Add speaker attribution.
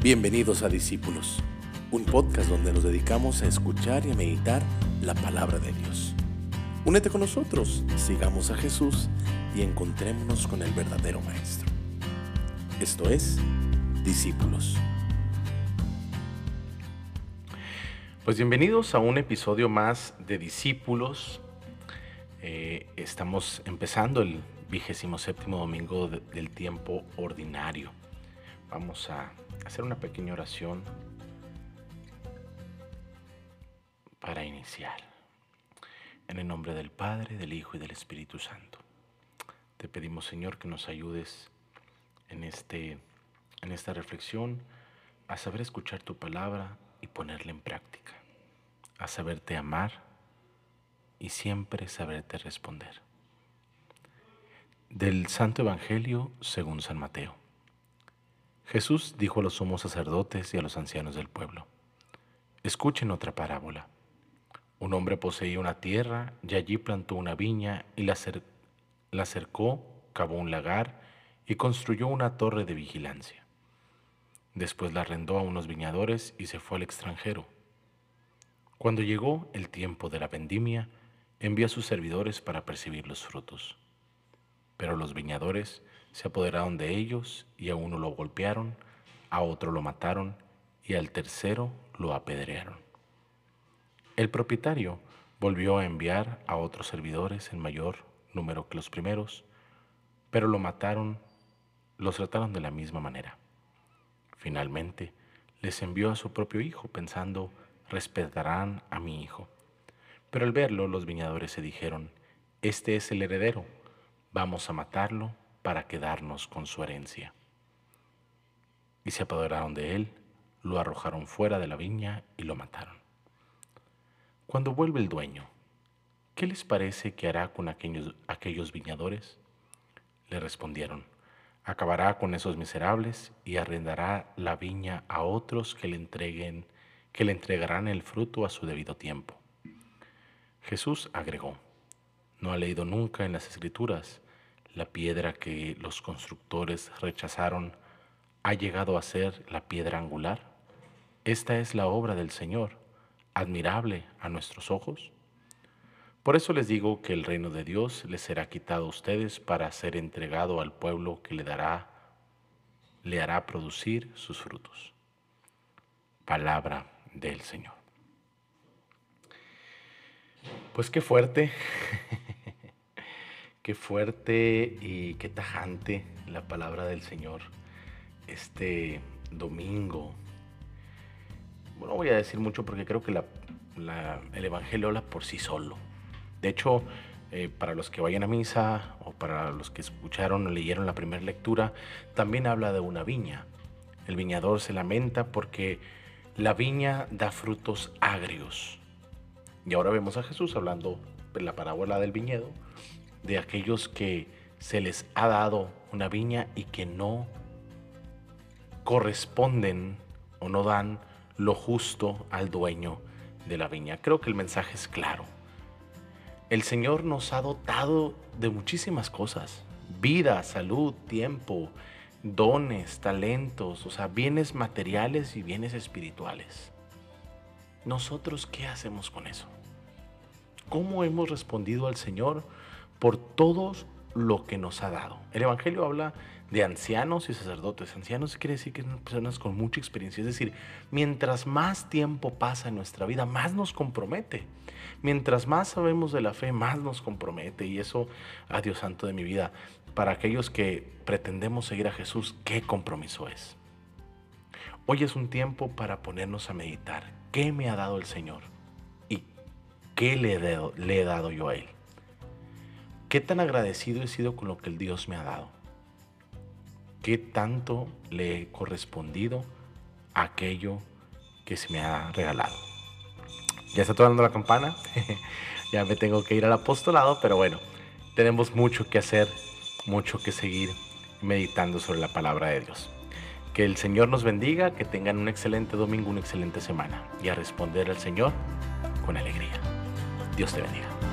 Speaker 1: Bienvenidos a Discípulos, un podcast donde nos dedicamos a escuchar y a meditar la palabra de Dios. Únete con nosotros, sigamos a Jesús y encontrémonos con el verdadero Maestro. Esto es Discípulos. Pues bienvenidos a un episodio más de Discípulos. Eh, estamos empezando el vigésimo séptimo domingo del tiempo ordinario. Vamos a hacer una pequeña oración para iniciar. En el nombre del Padre, del Hijo y del Espíritu Santo. Te pedimos, Señor, que nos ayudes en, este, en esta reflexión a saber escuchar tu palabra y ponerla en práctica, a saberte amar y siempre saberte responder. Del Santo Evangelio según San Mateo. Jesús dijo a los sumos sacerdotes y a los ancianos del pueblo, escuchen otra parábola. Un hombre poseía una tierra y allí plantó una viña y la, la cercó, cavó un lagar y construyó una torre de vigilancia. Después la arrendó a unos viñadores y se fue al extranjero. Cuando llegó el tiempo de la vendimia, envió a sus servidores para percibir los frutos. Pero los viñadores se apoderaron de ellos y a uno lo golpearon, a otro lo mataron y al tercero lo apedrearon. El propietario volvió a enviar a otros servidores en mayor número que los primeros, pero lo mataron, los trataron de la misma manera. Finalmente, les envió a su propio hijo pensando, respetarán a mi hijo. Pero al verlo, los viñadores se dijeron, este es el heredero, vamos a matarlo para quedarnos con su herencia. Y se apoderaron de él, lo arrojaron fuera de la viña y lo mataron. Cuando vuelve el dueño, ¿qué les parece que hará con aquellos, aquellos viñadores? Le respondieron, acabará con esos miserables y arrendará la viña a otros que le entreguen, que le entregarán el fruto a su debido tiempo. Jesús agregó, ¿no ha leído nunca en las escrituras la piedra que los constructores rechazaron ha llegado a ser la piedra angular? Esta es la obra del Señor, admirable a nuestros ojos. Por eso les digo que el reino de Dios les será quitado a ustedes para ser entregado al pueblo que le dará le hará producir sus frutos. Palabra del Señor. Pues qué fuerte Qué fuerte y qué tajante la palabra del Señor este domingo. Bueno, voy a decir mucho porque creo que el Evangelio habla por sí solo. De hecho, eh, para los que vayan a misa o para los que escucharon o leyeron la primera lectura, también habla de una viña. El viñador se lamenta porque la viña da frutos agrios. Y ahora vemos a Jesús hablando en la parábola del viñedo de aquellos que se les ha dado una viña y que no corresponden o no dan lo justo al dueño de la viña. Creo que el mensaje es claro. El Señor nos ha dotado de muchísimas cosas. Vida, salud, tiempo, dones, talentos, o sea, bienes materiales y bienes espirituales. ¿Nosotros qué hacemos con eso? ¿Cómo hemos respondido al Señor? Por todo lo que nos ha dado. El Evangelio habla de ancianos y sacerdotes. Ancianos quiere decir que son personas con mucha experiencia. Es decir, mientras más tiempo pasa en nuestra vida, más nos compromete. Mientras más sabemos de la fe, más nos compromete. Y eso, a Dios santo de mi vida, para aquellos que pretendemos seguir a Jesús, ¿qué compromiso es? Hoy es un tiempo para ponernos a meditar. ¿Qué me ha dado el Señor? ¿Y qué le le he dado yo a Él? ¿Qué tan agradecido he sido con lo que el Dios me ha dado? ¿Qué tanto le he correspondido a aquello que se me ha regalado? Ya está tocando la campana, ya me tengo que ir al apostolado, pero bueno, tenemos mucho que hacer, mucho que seguir meditando sobre la palabra de Dios. Que el Señor nos bendiga, que tengan un excelente domingo, una excelente semana y a responder al Señor con alegría. Dios te bendiga.